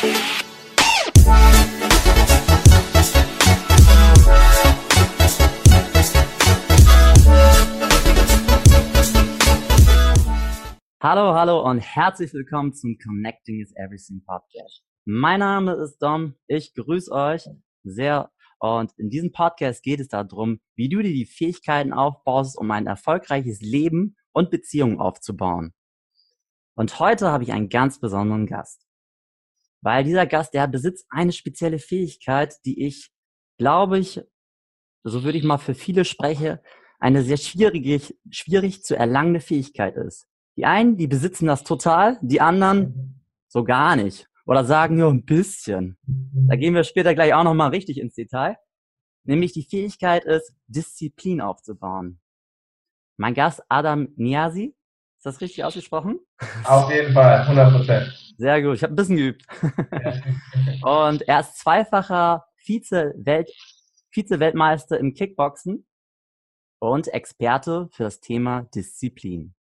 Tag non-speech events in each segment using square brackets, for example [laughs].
Hallo, hallo und herzlich willkommen zum Connecting is Everything Podcast. Mein Name ist Dom, ich grüße euch sehr und in diesem Podcast geht es darum, wie du dir die Fähigkeiten aufbaust, um ein erfolgreiches Leben und Beziehungen aufzubauen. Und heute habe ich einen ganz besonderen Gast. Weil dieser Gast, der besitzt eine spezielle Fähigkeit, die ich, glaube ich, so würde ich mal für viele spreche, eine sehr schwierige, schwierig zu erlangende Fähigkeit ist. Die einen, die besitzen das total, die anderen so gar nicht. Oder sagen nur ein bisschen. Da gehen wir später gleich auch nochmal richtig ins Detail. Nämlich die Fähigkeit ist, Disziplin aufzubauen. Mein Gast Adam Niasi, ist das richtig ausgesprochen? Auf jeden Fall, 100 Prozent. Sehr gut, ich habe ein bisschen geübt. [laughs] Und er ist zweifacher Vize-Welt, Vize-Weltmeister im Kickboxen und Experte für das Thema Disziplin.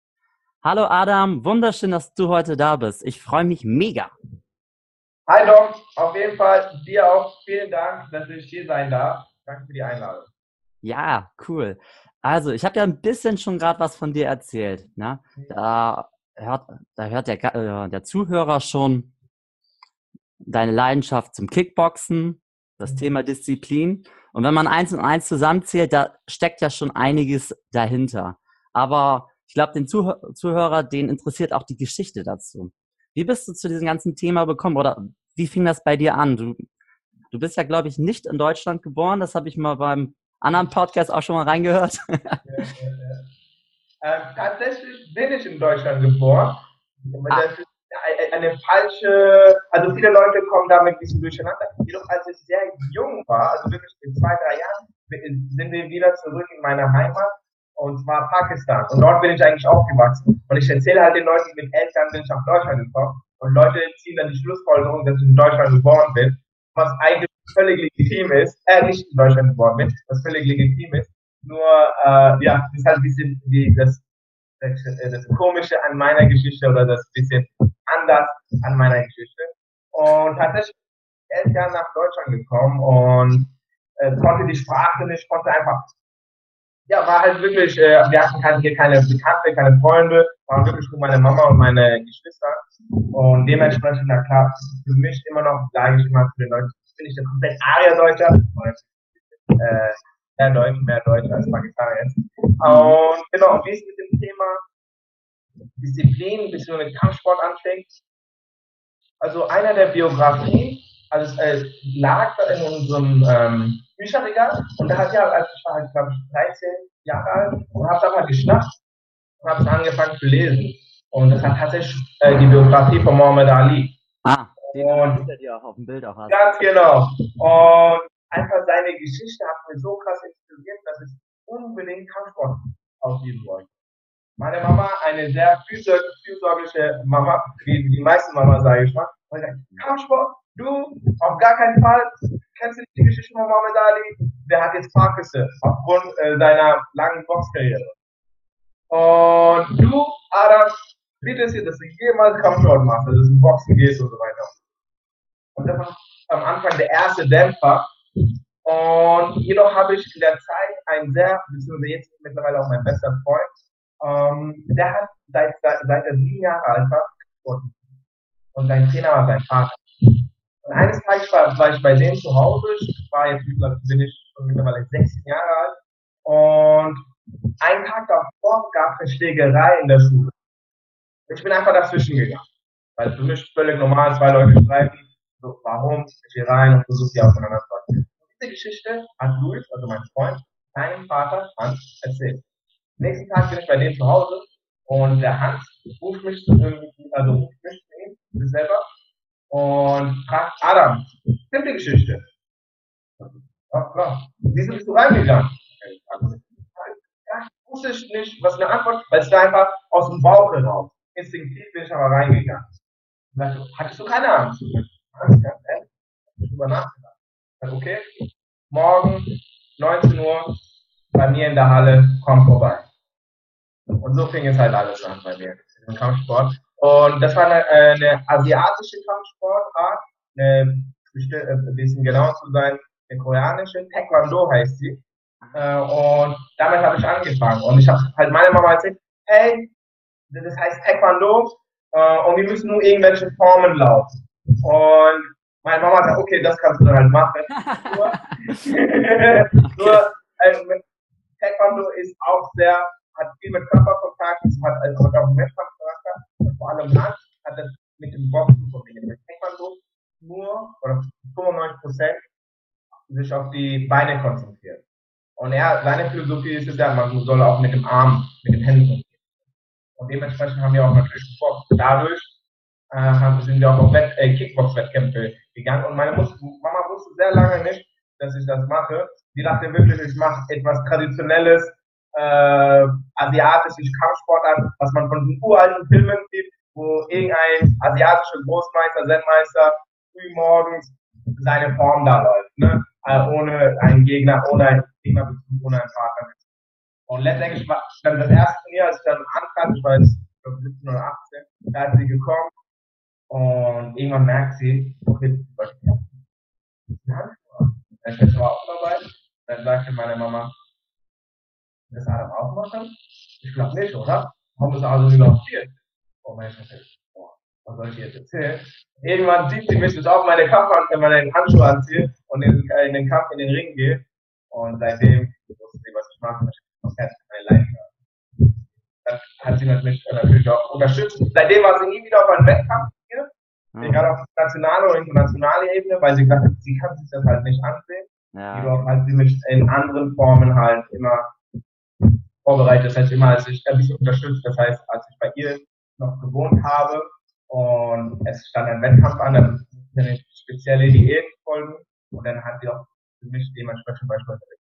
Hallo Adam, wunderschön, dass du heute da bist. Ich freue mich mega. Hi Dom, auf jeden Fall dir auch vielen Dank, dass ich hier sein darf. Danke für die Einladung. Ja, cool. Also, ich habe ja ein bisschen schon gerade was von dir erzählt. Ne? Da hört, da hört der, äh, der Zuhörer schon deine Leidenschaft zum Kickboxen, das mhm. Thema Disziplin. Und wenn man eins und eins zusammenzählt, da steckt ja schon einiges dahinter. Aber ich glaube, den Zuh Zuhörer, den interessiert auch die Geschichte dazu. Wie bist du zu diesem ganzen Thema gekommen oder wie fing das bei dir an? Du, du bist ja, glaube ich, nicht in Deutschland geboren. Das habe ich mal beim anderen Podcast auch schon mal reingehört. Ja, ja, ja. Ähm, tatsächlich bin ich in Deutschland geboren. Ah. Das ist eine falsche, also viele Leute kommen damit ein bisschen durcheinander. Jedoch als ich sehr jung war, also wirklich in zwei, drei Jahren, sind wir wieder zurück in meine Heimat und zwar Pakistan. Und dort bin ich eigentlich aufgewachsen. Und ich erzähle halt den Leuten, mit Eltern bin ich nach Deutschland gekommen. Und Leute ziehen dann die Schlussfolgerung, dass ich in Deutschland geboren bin, was eigentlich völlig legitim ist, äh, nicht in Deutschland geboren bin, was völlig legitim ist. Nur, äh, ja, das ist halt ein bisschen wie das, das, das Komische an meiner Geschichte oder das bisschen anders an meiner Geschichte. Und tatsächlich elf Jahre nach Deutschland gekommen und äh, konnte die Sprache nicht, konnte einfach ja, war halt wirklich, äh, wir hatten hier keine Bekannte, keine Freunde, waren wirklich nur meine Mama und meine Geschwister. Und dementsprechend, na klar, für mich immer noch, sage ich mal, für den Leuten, bin ich der komplett Aria-Deutscher. Äh, mehr Deutsch, mehr Deutsch als Pakistaner jetzt. Und genau, wie es mit dem Thema Disziplin bzw. Kampfsport anfängt. Also einer der Biografien, also es äh, lag da in unserem ähm, Bücherregal und da hat ja, als ich war halt, glaube ich, 13 Jahre alt und habe da mal geschnappt und habe angefangen zu lesen. Und das hat tatsächlich äh, die Biografie von Muhammad Ali. Ah, den und, dir auch auf dem Bild auch hast. Ganz genau. Und einfach seine Geschichte hat mir so krass inspiriert, dass ich unbedingt Kampfsport ausüben wollte. Meine Mama, eine sehr fürsorgliche Mama, wie die meisten Mama, sage ich mal, und sagt, Kampfsport, du, auf gar keinen Fall, kennst du nicht die Geschichte von Muhammad Ali? Der hat jetzt Parkinson aufgrund äh, seiner langen Boxkarriere. Und du, Adam, bitte dir, dass du jemals Kampfsport machst, also dass du Boxen gehst und so weiter. Und das war am Anfang der erste Dämpfer. Und jedoch habe ich in der Zeit einen sehr, beziehungsweise jetzt mittlerweile auch mein bester Freund, ähm, der hat seit, seit, seit er sieben Jahre alt war, und sein Trainer war sein Vater. Und eines Tages war, war, ich bei denen zu Hause, ich war jetzt, bin ich schon mittlerweile 16 Jahre alt, und einen Tag davor gab es eine Schlägerei in der Schule. Ich bin einfach dazwischen gegangen. Weil für mich völlig normal, zwei Leute streiten, so, warum, ich gehe rein und versuche die aufeinander zu Diese Geschichte hat Luis, also mein Freund, seinem Vater Hans erzählt. Nächsten Tag bin ich bei denen zu Hause und der Hans ruft mich, also ruft mich zu ihm, selber, und fragt Adam, die Geschichte? Ja, klar. Wieso bist du reingegangen? Ja, ich wusste nicht, was eine Antwort, weil es war einfach aus dem Bauch heraus. Instinktiv bin ich aber reingegangen. Und dachte, hattest du keine Angst? Angst gehabt, ey? Ich drüber nachgedacht. Okay, morgen, 19 Uhr, bei mir in der Halle, komm vorbei. Und so fing es halt alles an bei mir, im Kampfsport. Und das war eine, eine asiatische Kampfsportart. eine, äh, ein bisschen genauer zu sein, eine koreanische, Taekwondo heißt sie. Äh, und damit habe ich angefangen. Und ich habe halt meine Mama erzählt, hey, das heißt Taekwondo äh, und wir müssen nur irgendwelche Formen laufen. Und meine Mama sagt, okay, das kannst du dann halt machen. [laughs] [laughs] nur, nur äh, Taekwondo ist auch sehr, hat viel mit Körperkontakt, es hat also auch einen und vor allem Hand hat das mit dem Boxen kombiniert. Mit Taekwondo nur, oder 95 Prozent, sich auf die Beine konzentrieren. Und er, seine Philosophie ist es ja, man soll auch mit dem Arm, mit den Händen umgehen. Und dementsprechend haben wir auch natürlich geboxt. Dadurch haben, sind wir auch auf Wett, äh, Kickbox-Wettkämpfe gegangen. Und meine Mama wusste sehr lange nicht, dass ich das mache. Sie dachte wirklich, ich mache etwas Traditionelles, äh, asiatisches Kampfsport an, was man von den uralten Filmen sieht, wo irgendein asiatischer Großmeister, Zen-Meister früh morgens seine Form da läuft, ne? Äh, ohne einen Gegner, ohne einen Gegnerbezug, ohne einen Partner. Und letztendlich war dann das erste Turnier, als ich dann ankam, ich war jetzt 17 oder 18, da ist sie gekommen und irgendwann merkt sie, okay, was? Dann ist auch dabei. Dann sagte meine Mama, das Adam auch machen? Ich glaube nicht, oder? Warum ist also überhaupt hier? Oh mein Gott, was soll ich jetzt erzählen? Irgendwann sieht sie mich, dass auch meine Kampf wenn man den Handschuh anziehe und in, in, den Kampf in den Ring gehe. Und seitdem wusste sie, was ich mache. Ich habe meine Leidenschaft. Dann hat sie mich natürlich auch unterstützt. Seitdem war sie nie wieder auf einen Wettkampf hier. Mhm. Egal auf nationaler oder internationaler Ebene, weil sie gesagt hat, sie kann sich das halt nicht ansehen. Ja. Jedoch hat sie mich in anderen Formen halt immer vorbereitet. Das heißt, immer als ich ein bisschen unterstützt. Das heißt, als ich bei ihr noch gewohnt habe, und es stand ein Wettkampf an, dann musste eine spezielle Diät folgen und dann hat sie auch für mich dementsprechend beispielsweise.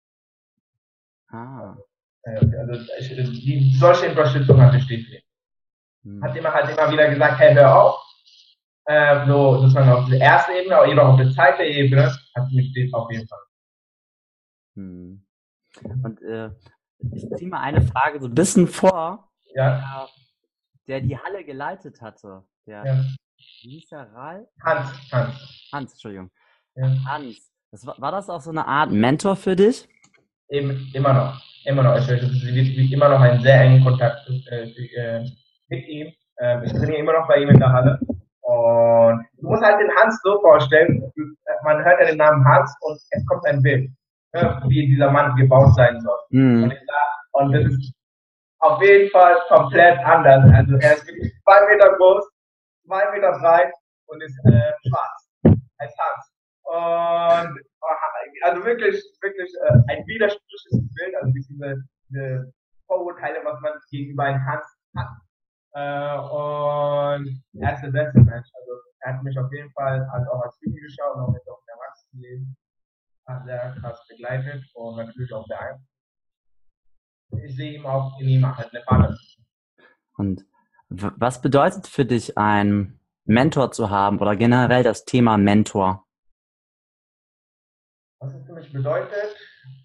Ah. Also, also die, solche Unterstützung hatte ich definitiv. Hm. Hat immer halt immer wieder gesagt, hey, hör auf. Äh, so sozusagen auf der ersten Ebene, aber eben auch auf der zweiten Ebene hat mich auf jeden Fall. Hm. Und äh, ich ziehe mal eine Frage so ein bisschen vor. Ja. Der die Halle geleitet hatte. Der, ja. Der Ral? Hans. Hans. Hans, Entschuldigung. Ja. Hans. Das war, war das auch so eine Art Mentor für dich? Eben, immer noch. Immer noch. Ich, ich, immer noch einen sehr engen Kontakt äh, äh, mit ihm. Äh, ich trainiere immer noch bei ihm in der Halle. Und du musst halt den Hans so vorstellen, man hört ja den Namen Hans und es kommt ein Bild, ne, wie dieser Mann gebaut sein soll. Mhm. Und, sag, und das ist auf jeden Fall komplett anders. Also er ist wirklich zwei Meter groß, zwei Meter breit und ist äh, schwarz. Ein Tanz. Und äh, also wirklich, wirklich äh, ein widersprüchliches Bild, also diese, diese Vorurteile, was man gegenüber einem Tanz hat. Äh, und er ist der beste Mensch. Also er hat mich auf jeden Fall also auch als Jugendlicher und auch jetzt auch im Erwachsenenleben sehr krass begleitet und natürlich auch beeinflusst. Ich sehe ihm auch in ihm halt eine Vater. Und was bedeutet für dich, einen Mentor zu haben oder generell das Thema Mentor? Was es für mich bedeutet,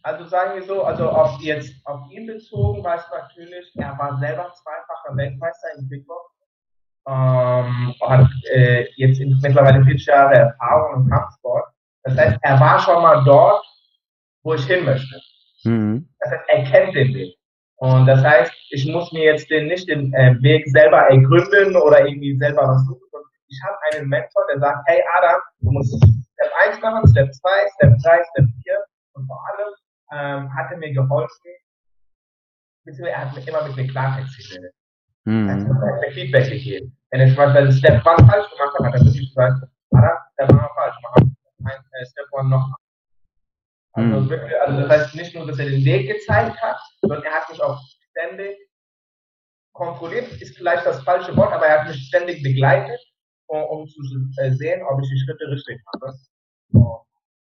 also sagen wir so, also auf jetzt auf ihn bezogen war es natürlich, er war selber zweifacher Weltmeister in Kickbox, ähm, hat äh, jetzt mittlerweile 40 Jahre Erfahrung im Kampfsport. Das heißt, er war schon mal dort, wo ich hin möchte. Mhm. Das heißt, er kennt den Weg. Und das heißt, ich muss mir jetzt den, nicht den äh, Weg selber ergründen oder irgendwie selber was suchen. Ich habe einen Mentor, der sagt, hey Adam, du musst 1 machen, Step 2, Step 3, Step 4. Und vor allem ähm, hat er mir geholfen, er hat mir immer mit mir Klartext geredet. Mhm. Er hat mir Feedback gegeben. Wenn ich zum Beispiel Step 1 falsch gemacht habe, hat er wirklich gesagt, Adam, Step 1 falsch, mach ein, Step 1 noch also, mhm. wirklich, also das heißt nicht nur, dass er den Weg gezeigt hat, sondern er hat mich auch ständig kontrolliert, ist vielleicht das falsche Wort, aber er hat mich ständig begleitet, um, um zu äh, sehen, ob ich die Schritte richtig mache. Und,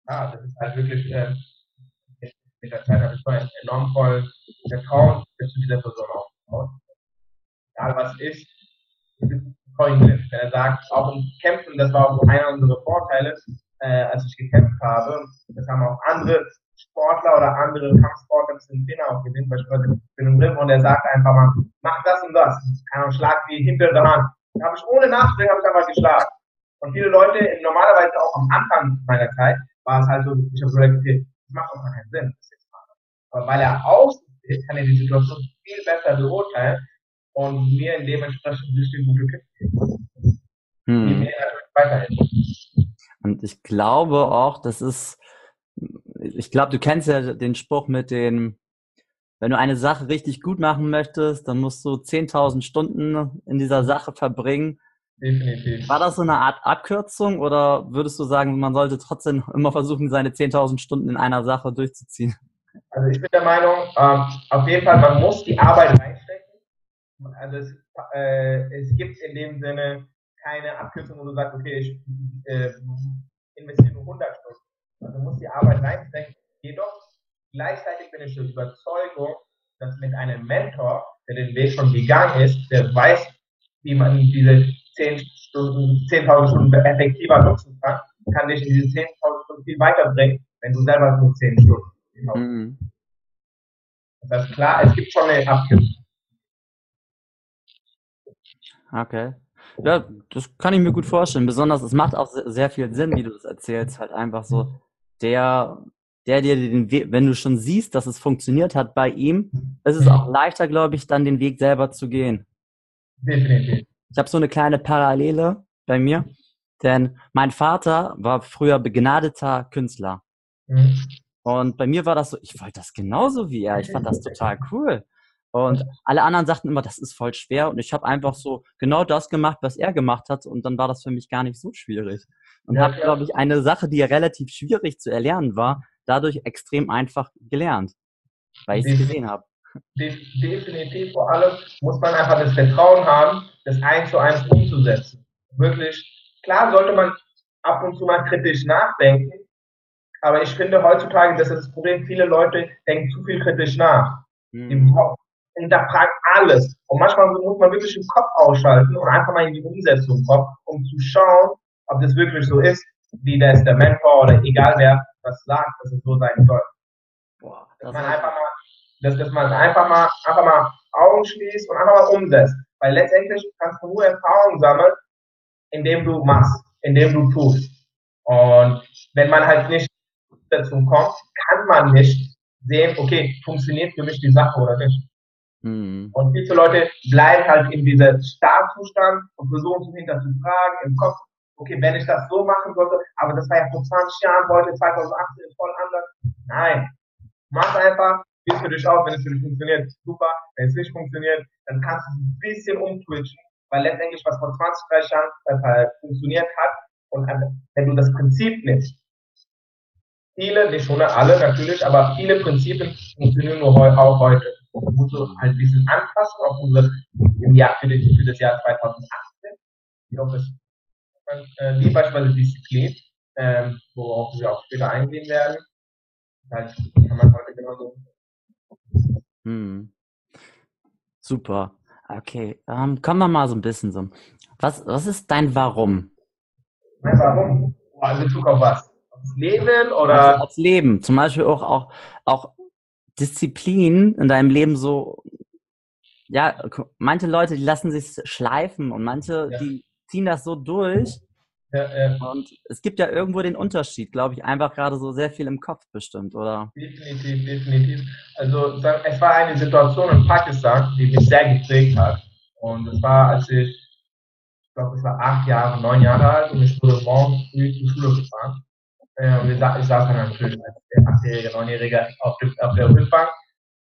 ja, das ist halt wirklich, äh, mit der Zeit habe ich mal enorm voll Vertrauen zu dieser Person aufgebaut. Egal was ist, Freundin. Wenn er sagt, auch im Kämpfen, das war auch einer unserer Vorteile, äh, als ich gekämpft habe. Das haben auch andere Sportler oder andere Kampfsportler den Trainer auch gesehen, beispielsweise für den Rim, und er sagt einfach mal, mach das und das. Kein Schlag wie hinter der Hand. Da habe ich ohne Nachdenken habe ich einfach geschlagen. Und viele Leute, normalerweise auch am Anfang meiner Zeit, war es halt so, ich habe gesagt, okay, das macht doch gar keinen Sinn, das jetzt machen. Aber weil er außen ist, kann er die Situation viel besser beurteilen und mir in dementsprechend richtig gute Tipps geben. Hm. Die mir natürlich weiterhelfen. Und ich glaube auch, das ist, ich glaube, du kennst ja den Spruch mit den, wenn du eine Sache richtig gut machen möchtest, dann musst du 10.000 Stunden in dieser Sache verbringen. Definitiv. War das so eine Art Abkürzung oder würdest du sagen, man sollte trotzdem immer versuchen, seine 10.000 Stunden in einer Sache durchzuziehen? Also ich bin der Meinung, ähm, auf jeden Fall, man muss die Arbeit reinstecken. Also es, äh, es gibt in dem Sinne keine Abkürzung, wo du sagst, okay, ich äh, investiere nur 100 Stunden. Also du musst die Arbeit reinstecken. Jedoch gleichzeitig bin ich der Überzeugung, dass mit einem Mentor, der den Weg schon gegangen ist, der weiß, wie man diese 10 Stunden, 10.000 Stunden effektiver nutzen kann, kann dich in diese 10.000 Stunden viel weiterbringen, wenn du selber nur 10 Stunden. Mhm. Das ist klar, es gibt schon eine Abkürzung. Okay. Ja, das kann ich mir gut vorstellen. Besonders, es macht auch se- sehr viel Sinn, wie du das erzählst. Halt einfach so, der, der dir den Weg, wenn du schon siehst, dass es funktioniert hat bei ihm, ist es auch leichter, glaube ich, dann den Weg selber zu gehen. Definitiv. Ich habe so eine kleine Parallele bei mir, denn mein Vater war früher begnadeter Künstler. Mhm. Und bei mir war das so, ich wollte das genauso wie er. Ich fand das total cool. Und alle anderen sagten immer, das ist voll schwer. Und ich habe einfach so genau das gemacht, was er gemacht hat. Und dann war das für mich gar nicht so schwierig. Und Ja, habe, klar. glaube ich, eine Sache, die relativ schwierig zu erlernen war, dadurch extrem einfach gelernt, weil ich es gesehen habe. De definitiv, vor allem muss man einfach das Vertrauen haben, das eins zu eins umzusetzen. Wirklich, klar sollte man ab und zu mal kritisch nachdenken, aber ich finde heutzutage, das ist das Problem, viele Leute denken zu viel kritisch nach. Die Hm. hinterfragen alles. Und manchmal muss man wirklich den Kopf ausschalten und einfach mal in die Umsetzung kommen, um zu schauen, ob das wirklich so ist, wie das der Mentor oder egal wer was sagt, dass es so sein soll. Boah, Dass das man war- einfach mal, dass, dass man einfach mal, einfach mal Augen schließt und einfach mal umsetzt. Weil letztendlich kannst du nur Erfahrung sammeln, indem du machst, indem du tust. Und wenn man halt nicht dazu kommt, kann man nicht sehen, okay, funktioniert für mich die Sache oder nicht. Hm. Und viele Leute bleiben halt in diesem Startzustand und versuchen sich hinterzufragen im Kopf, okay, wenn ich das so machen sollte, aber das war ja vor 20 Jahren, heute 2018 ist voll anders. Nein. Mach einfach, es für dich aus, wenn es für dich funktioniert, super. Wenn es nicht funktioniert, dann kannst du ein bisschen umtwitchen, weil letztendlich was vor 20, 30 Jahren äh, funktioniert hat und an- wenn du das Prinzip nimmst, viele, nicht schon alle natürlich, aber viele Prinzipien funktionieren nur heu auch heute. Und du musst halt ein bisschen anpassen auf unsere, im Jahr, für, das, für das Jahr 2018. Ich hoffe, es äh, wie beispielsweise Disziplin, ähm, worauf wir auch später eingehen werden. Das kann man heute genauso. Hm. Super. Okay, ähm, kommen wir mal so ein bisschen so. Was, was ist dein Warum? Mein Warum? Oh, in Bezug auf was? Aufs Leben oder? Also aufs Leben. Zum Beispiel auch, auch, auch Disziplin in deinem Leben so. Ja, manche Leute, die lassen sich schleifen und manche, Ja. die ziehen das so durch. Ja, ja, Und es gibt ja irgendwo den Unterschied, glaube ich, einfach gerade so sehr viel im Kopf bestimmt, oder? definitiv, definitiv. Also es war eine Situation in Pakistan, die mich sehr geprägt hat. Und es war, als ich, ich glaube, ich war acht Jahre, neun Jahre alt und ich wurde morgens früh zur Schule gefahren. Äh, und ich saß dann natürlich als der achtjährige, neunjährige auf, auf der Rückbank.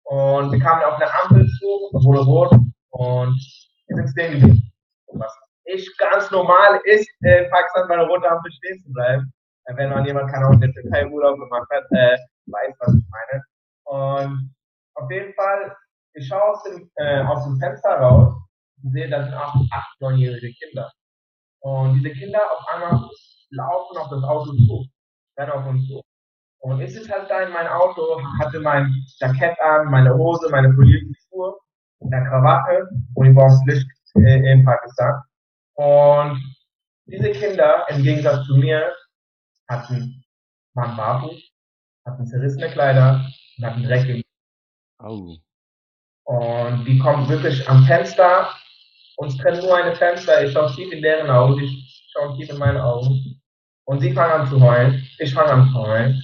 Und wir kamen auf eine Ampel zu, es wurde rot und wir sind stehen geblieben. Was nicht ganz normal ist, äh, in Pakistan bei einer roten Ampel stehen zu bleiben. Äh, Wenn man jemand keine Ahnung, in der Türkei Urlaub gemacht hat, äh, weiß, was ich meine. Und auf jeden Fall, ich schaue aus dem, äh, aus dem Fenster raus und sehe, da sind auch acht, neunjährige Kinder. Und diese Kinder auf einmal laufen auf das Auto zu, rennen auf uns zu. Und ich sitze halt da in meinem Auto, hatte mein Jackett an, meine Hose, meine polierten Schuhe, eine Krawatte und ich brauche Licht äh, in Pakistan. Und diese Kinder, im Gegensatz zu mir, hatten, waren barfuß, hatten zerrissene Kleider und hatten Dreck im Oh. und die kommen wirklich am Fenster. Uns trennen nur eine Fenster. Ich schaue tief in deren Augen. Die schauen tief in meine Augen. Und sie fangen an zu heulen. Ich fange an zu heulen.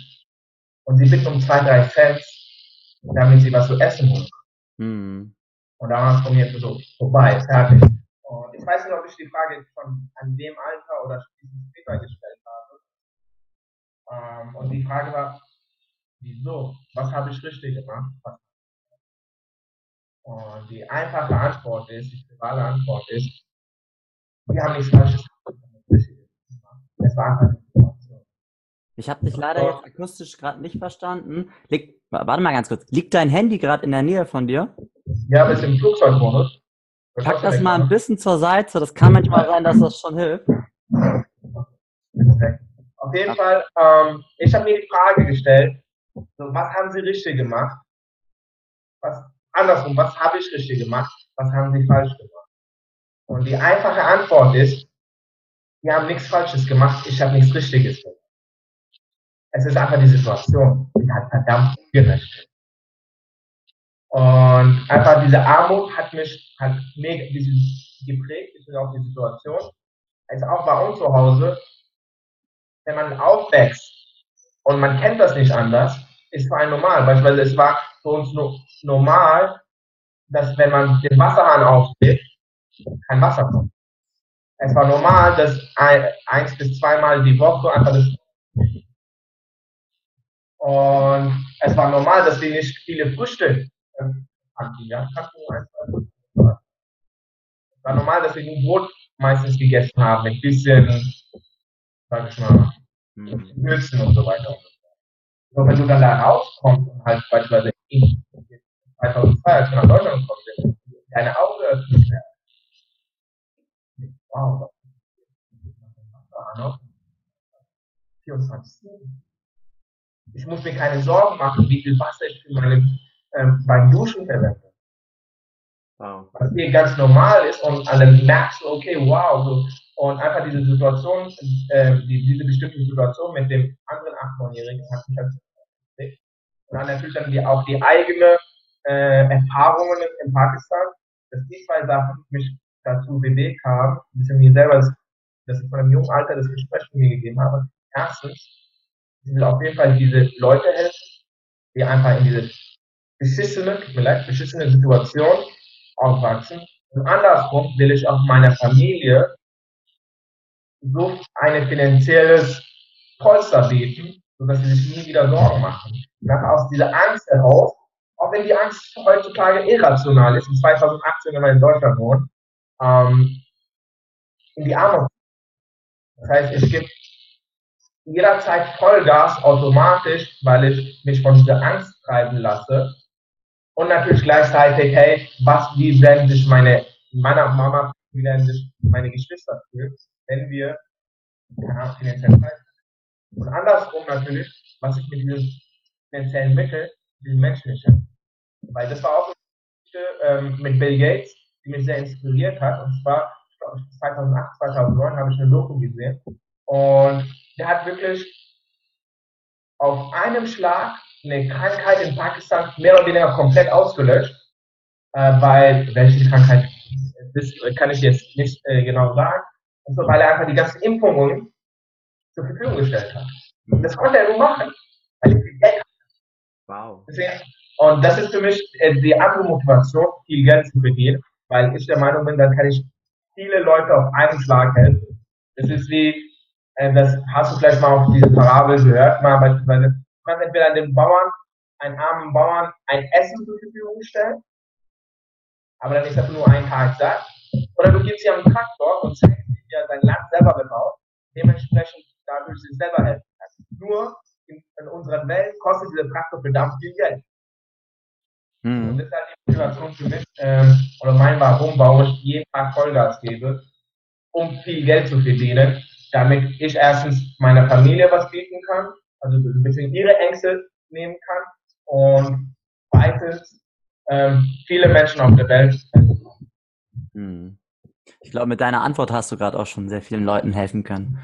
Und sie bitten um zwei, drei Cent, damit sie was zu essen holen. Mhm. Und da war es von mir so vorbei, fertig. Und ich weiß nicht, ob ich die Frage schon an dem Alter oder später gestellt habe. Ähm, und die Frage war, wieso? Was habe ich richtig gemacht? Und die einfache Antwort ist, die private Antwort ist, wir haben nichts Falsches gemacht. Es war einfach. Ich habe dich leider jetzt akustisch gerade nicht verstanden. Lieg, warte mal ganz kurz. Liegt dein Handy gerade in der Nähe von dir? Ja, wir sind im Flugzeugmodus. Pack das mal ein bisschen zur Seite. Das kann manchmal sein, dass das schon hilft. Auf jeden Fall, ähm, ich habe mir die Frage gestellt, so, was haben Sie richtig gemacht? Was, andersrum, was habe ich richtig gemacht? Was haben Sie falsch gemacht? Und die einfache Antwort ist, wir haben nichts Falsches gemacht, ich habe nichts Richtiges gemacht. Es ist einfach die Situation, die hat verdammt ungerecht. Und einfach diese Armut hat mich, hat mega geprägt, ich bin auch die Situation. Also auch bei uns zu Hause, wenn man aufwächst und man kennt das nicht anders, ist für einen normal. Beispielsweise es war für uns no normal, dass wenn man den Wasserhahn aufdreht, kein Wasser kommt. Es war normal, dass ein, eins bis zweimal die Woche einfach das und es war normal, dass wir nicht viele Früchte Es war normal, dass wir nur Brot meistens gegessen haben, mit bisschen, sag ich mal, Würzen und so weiter. Und wenn du dann da rauskommst und halt beispielsweise in 2002, als wir nach Deutschland gekommen sind, deine Augen öffnen. Wow, was noch 24 Ich muss mir keine Sorgen machen, wie viel Wasser ich für meine, ähm, beim Duschen verwende. Wow. Was hier ganz normal ist und dann merkst du, okay, wow, so, und einfach diese Situation, äh, die, diese bestimmte Situation mit dem anderen 8 jährigen hat mich halt und dann natürlich dann die, auch die eigene äh, Erfahrungen in Pakistan, dass die zwei Sachen mich dazu bewegt haben, ein bisschen mir selber, das, dass ich von einem jungen Alter das Gespräch von mir gegeben habe. Erstens, ich will auf jeden Fall diese Leute helfen, die einfach in diese beschissene, vielleicht beschissene Situation aufwachsen. Und andersrum will ich auch meiner Familie so ein finanzielles Polster bieten, sodass sie sich nie wieder Sorgen machen. Und aus dieser Angst heraus, auch wenn die Angst heutzutage irrational ist, in 2018, wenn man in Deutschland wohnt, ähm, in die Armut. Das heißt, ich gebe jederzeit Vollgas automatisch, weil ich mich von dieser Angst treiben lasse. Und natürlich gleichzeitig, hey, was, wie werden sich meine, meiner Mama, wie werden sich meine Geschwister fühlen, wenn wir keine finanziell Zeit Und andersrum natürlich, was ich mit diesen finanziellen Mitteln diesen Menschen nicht Weil das war auch eine ähm, mit Bill Gates, die mich sehr inspiriert hat. Und zwar 2008, 2009 habe ich eine Doku gesehen. Und der hat wirklich auf einem Schlag eine Krankheit in Pakistan mehr oder weniger komplett ausgelöscht. Äh, weil, welche Krankheit, das kann ich jetzt nicht äh, genau sagen. Und so, weil er einfach die ganzen Impfungen zur Verfügung gestellt hat. Das konnte er nur machen, weil er viel Geld hat. Wow. Und das ist für mich äh, die andere Motivation, viel Geld zu verdienen, weil ich der Meinung bin, dann kann ich viele Leute auf einen Schlag helfen. Das ist wie, äh, das hast du vielleicht mal auf diese Parabel gehört, mal beispielsweise, kannst entweder den Bauern, einen armen Bauern, ein Essen zur Verfügung stellen, aber dann ist er nur ein Tag satt, oder du gibst ihm einen Traktor und zeigst ihm, wie er sein Land selber bebaut, dementsprechend dadurch sich selber helfen kann. Nur in, in unserer Welt kostet dieser Traktor verdammt viel Geld. Mhm. Und das ist halt die Motivation für mich, ähm, oder mein Warum, warum ich jeden Tag Vollgas gebe, um viel Geld zu verdienen, damit ich erstens meiner Familie was bieten kann, also ein bisschen ihre Ängste nehmen kann und zweitens ähm, viele Menschen auf der Welt hm. Ich glaube, mit deiner Antwort hast du gerade auch schon sehr vielen Leuten helfen können.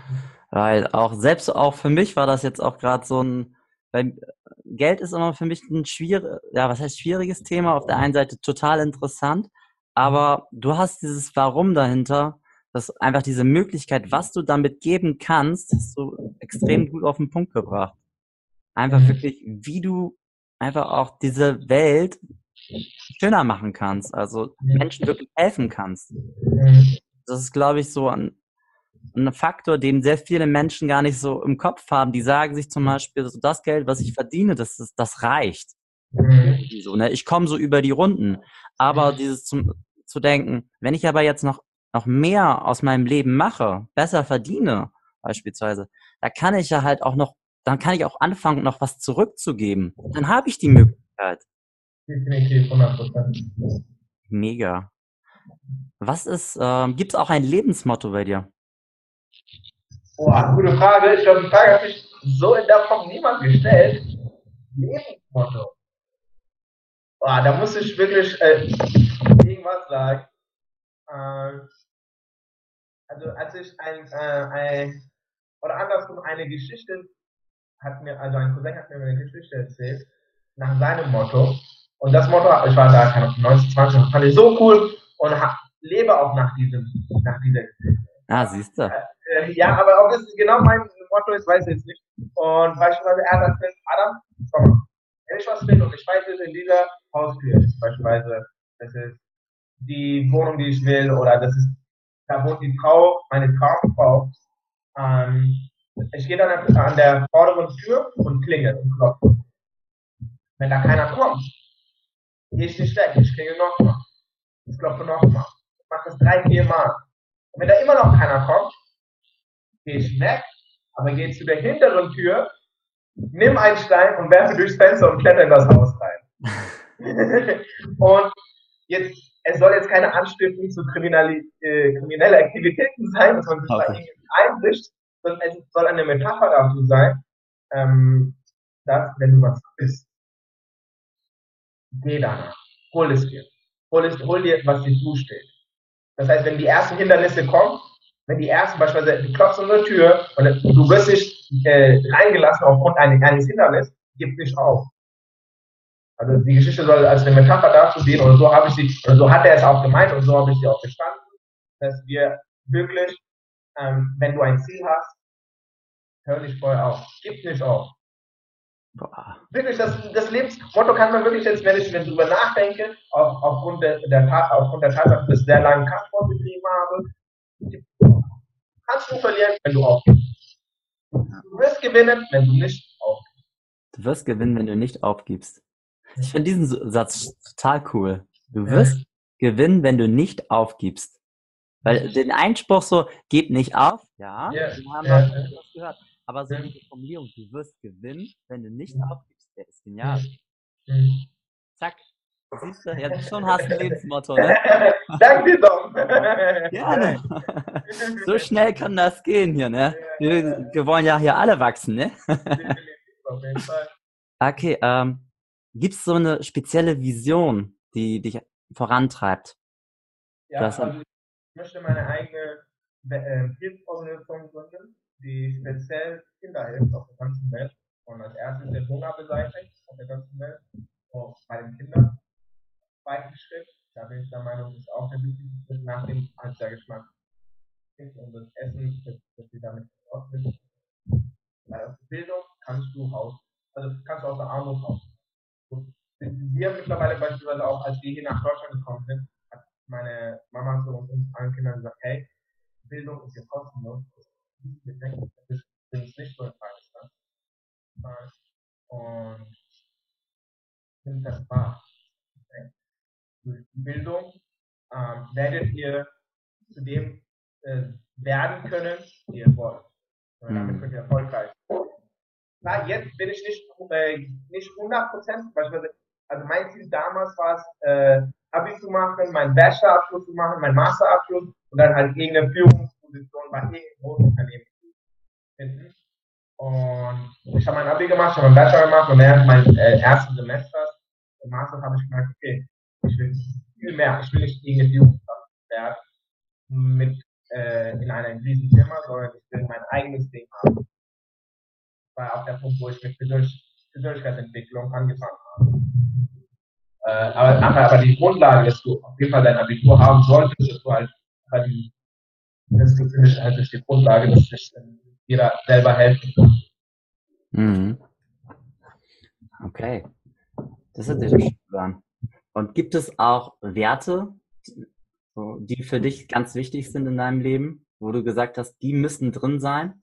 Weil auch selbst auch für mich war das jetzt auch gerade so ein, weil Geld ist immer für mich ein schwieriges, ja, was heißt schwieriges Thema? Auf der einen Seite total interessant, aber du hast dieses Warum dahinter dass einfach diese Möglichkeit, was du damit geben kannst, hast du extrem gut auf den Punkt gebracht. Einfach Mhm. wirklich, wie du einfach auch diese Welt schöner machen kannst, also. Menschen wirklich helfen kannst. Mhm. Das ist, glaube ich, so ein, ein Faktor, den sehr viele Menschen gar nicht so im Kopf haben. Die sagen sich zum Beispiel, so das Geld, was ich verdiene, das, ist, das reicht. Mhm. So, ne? Ich komme so über die Runden. Aber dieses zum, zu denken, wenn ich aber jetzt noch, noch mehr aus meinem Leben mache, besser verdiene, beispielsweise, da kann ich ja halt auch noch, dann kann ich auch anfangen, noch was zurückzugeben. Dann habe ich die Möglichkeit. Definitiv, 100 Prozent. Mega. Was ist, ähm, gibt es auch ein Lebensmotto bei dir? Boah, gute Frage. Ich glaube, die Frage hat sich so in der Form niemand gestellt. Lebensmotto. Boah, da muss ich wirklich äh, irgendwas sagen. Äh, also als ich ein, äh, ein oder andersrum eine Geschichte hat mir, also ein Cousin hat mir eine Geschichte erzählt nach seinem Motto. Und das Motto, ich war da keine Ahnung, 19, 20, das fand ich so cool und ha, lebe auch nach diesem, nach dieser Geschichte. Ah, siehst du. Äh, ja, aber ob das genau mein Motto ist, weiß ich jetzt nicht. Und beispielsweise, er hat erzählt, Adam, komm wenn ich was will und ich weiß, es in dieser Haustür ist, beispielsweise, das ist die Wohnung, die ich will, oder das ist, da wohnt die Frau, meine Traumfrau, ähm, ich gehe dann an der vorderen Tür und klingel und klopfe. Wenn da keiner kommt, gehe ich nicht weg, ich klingel nochmal. Ich klopfe nochmal. Ich mache das drei, vier Mal. Und wenn da immer noch keiner kommt, gehe ich weg, aber gehe zu der hinteren Tür, nimm einen Stein und werfe durchs Fenster und kletter in das Haus rein. [laughs] [laughs] und jetzt, es soll jetzt keine Anstiftung zu kriminelle, äh, kriminelle Aktivitäten sein, dass man sich Okay. irgendwie einbricht, sondern es soll eine Metapher dazu sein, ähm, dass, wenn du was bist, geh danach, hol es dir. Hol, es, hol dir, was dir zusteht. Das heißt, wenn die ersten Hindernisse kommen, wenn die ersten beispielsweise, du klopfst an der Tür und du wirst nicht äh, reingelassen aufgrund eines, eines Hindernisses, gib nicht auf. Also die Geschichte soll als eine Metapher dazu dienen und so habe ich sie, oder so hat er es auch gemeint und so habe ich sie auch verstanden, dass wir wirklich, ähm, wenn du ein Ziel hast, hör nicht vorher auf, gib nicht auf. Boah. Wirklich, das, das Lebensmotto kann man wirklich jetzt, wenn ich wenn ich drüber nachdenke, auf, aufgrund, der, der Tat, aufgrund der Tatsache, dass ich sehr lange Kampfsport betrieben habe, kannst du verlieren, wenn du aufgibst. Du wirst gewinnen, wenn du nicht aufgibst. Du wirst gewinnen, wenn du nicht aufgibst. Ich finde diesen Satz total cool. Du wirst gewinnen, wenn du nicht aufgibst. Weil den Einspruch so, gib nicht auf, ja, Ja, den haben ja, wir ja. schon gehört. Aber so Ja. diese Formulierung, du wirst gewinnen, wenn du nicht Ja. aufgibst, der ist genial. Zack. Siehst du, jetzt schon hast du ein Lebensmotto, ne? [laughs] Danke Dom. [laughs] Gerne. [laughs] So schnell kann das gehen hier, ne? Wir, wir wollen ja hier alle wachsen, ne? Auf jeden Fall. Okay, ähm, gibt's so eine spezielle Vision, die dich vorantreibt? Ja, also ich möchte meine eigene äh, Hilfsorganisation gründen, die speziell Kinder hilft auf der ganzen Welt. Und als erstes den Hunger beseitigt auf der ganzen Welt, auch bei den Kindern. Zweiten Schritt, da bin ich der Meinung, ist auch der wichtigste Schritt nach dem, als der Geschmack ist und das Essen, das, das sie damit auswirkt. Weil aus der Bildung kannst du aus, also kannst du aus der Armut raus. Und wir mittlerweile beispielsweise auch, als wir hier nach Deutschland gekommen sind, hat meine Mama zu uns allen Kindern gesagt, hey, Bildung ist hier kostenlos. Wir denken, das ist nicht so in Pakistan. Äh, Und ich finde das wahr. Durch Bildung ähm, werdet ihr zu dem äh, werden können, wie ihr wollt. Und damit Mhm. könnt ihr erfolgreich sein. Klar, jetzt bin ich nicht, äh, nicht 100% beispielsweise, also mein Ziel damals war es, äh, Abi zu machen, meinen Bachelorabschluss zu machen, meinen Masterabschluss und dann halt irgendeine Führungsposition bei irgendeinem großen Unternehmen zu finden. Und ich habe mein Abi gemacht, ich habe meinen Bachelor gemacht und während meines äh, ersten Semesters im Master habe ich gemerkt, okay, ich will viel mehr, ich will nicht irgendeine Führungskraft werden mit äh, in einer riesen Firma, sondern ich will mein eigenes Ding haben. War auch der Punkt, wo ich mit Persönlich Persönlichkeitsentwicklung angefangen habe. Äh, aber, aber, die Grundlage, dass du auf jeden Fall dein Abitur haben solltest, dass du halt die das ich halt die Grundlage, dass sich jeder selber helfen kann. Mhm. Okay. Das hört sich schon an. Und gibt es auch Werte, die für dich ganz wichtig sind in deinem Leben, wo du gesagt hast, die müssen drin sein?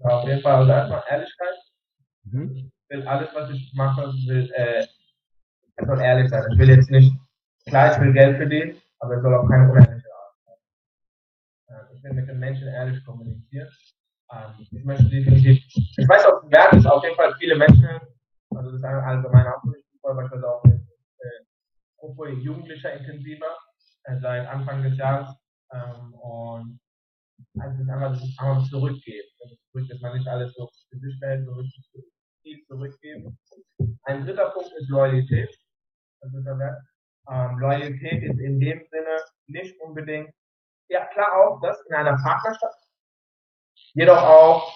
Ja, auf jeden Fall. Also erstmal Ehrlichkeit. Mhm. Ich will alles, was ich mache, will, äh, es soll ehrlich sein. Ich will jetzt nicht, klar, ich will Geld verdienen, aber es soll auch keine unehrliche Art sein. Äh, ich will mit den Menschen ehrlich kommunizieren. Ähm, ich möchte definitiv, ich weiß auch, Wert ist auf jeden Fall viele Menschen, also das ist eine allgemeine Abschlussgruppe, beispielsweise auch eine äh, Gruppe Jugendlicher intensiver äh, seit Anfang des Jahres. Ähm, und also es einfach, einfach zurückgeben. Zurück, dass man nicht alles so für sich stellt, so richtig viel zurückgeben. Ein dritter Punkt ist Loyalität. Wert. Ähm, Loyalität ist in dem Sinne nicht unbedingt, ja klar auch das in einer Partnerschaft, jedoch auch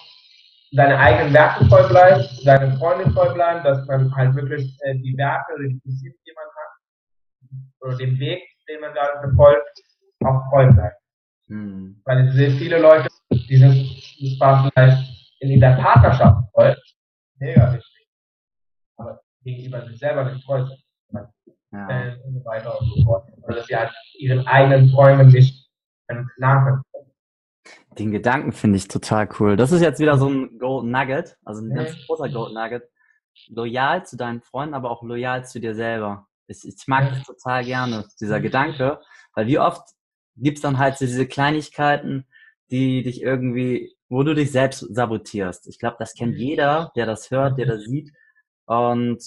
seine eigenen Werte treu bleiben, seine Freunde treu bleiben, dass man halt wirklich äh, die Werte oder die Prinzipien, die man hat, oder den Weg, den man da verfolgt, auch treu bleibt. Mhm. Weil es sind viele Leute, die sind zwar vielleicht in der Partnerschaft treu, mega wichtig, aber gegenüber sich selber nicht treu sind. Ja. Äh, und so weiter und so fort. Oder dass sie halt ihren eigenen Träumen nicht ähm, nachkommen. Den Gedanken finde ich total cool. Das ist jetzt wieder so ein Gold Nugget, also ein ganz großer Gold Nugget. Loyal zu deinen Freunden, aber auch loyal zu dir selber. Ich, ich mag das total gerne, dieser Gedanke, weil wie oft gibt es dann halt so diese Kleinigkeiten, die dich irgendwie, wo du dich selbst sabotierst. Ich glaube, das kennt mhm. jeder, der das hört, der das sieht. Und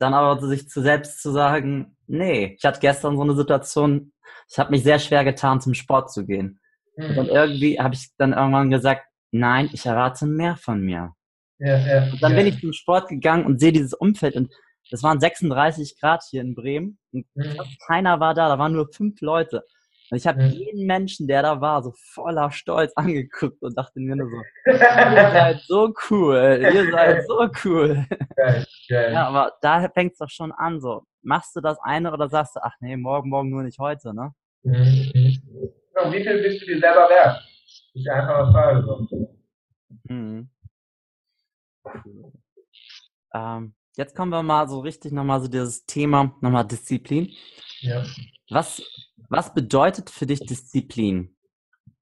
dann aber sich zu selbst zu sagen, nee, ich hatte gestern so eine Situation, ich habe mich sehr schwer getan, zum Sport zu gehen. Mhm. Und irgendwie habe ich dann irgendwann gesagt, nein, ich erwarte mehr von mir. Ja, ja, und dann ja. bin ich zum Sport gegangen und sehe dieses Umfeld und das waren 36 Grad hier in Bremen und mhm. keiner war da, da waren nur fünf Leute. Und ich habe mhm. jeden Menschen, der da war, so voller Stolz [laughs] angeguckt und dachte mir nur so, [laughs] ihr seid so cool, ihr seid so cool. Geil, geil. Ja, aber da fängt es doch schon an, so, machst du das eine oder sagst du, ach nee, morgen, morgen nur nicht heute, ne? Mhm. Und wie viel bist du dir selber wert? Das ist einfach eine Frage. So. Mhm. Ähm, jetzt kommen wir mal so richtig nochmal so dieses Thema, nochmal Disziplin. Ja. Was, was bedeutet für dich Disziplin?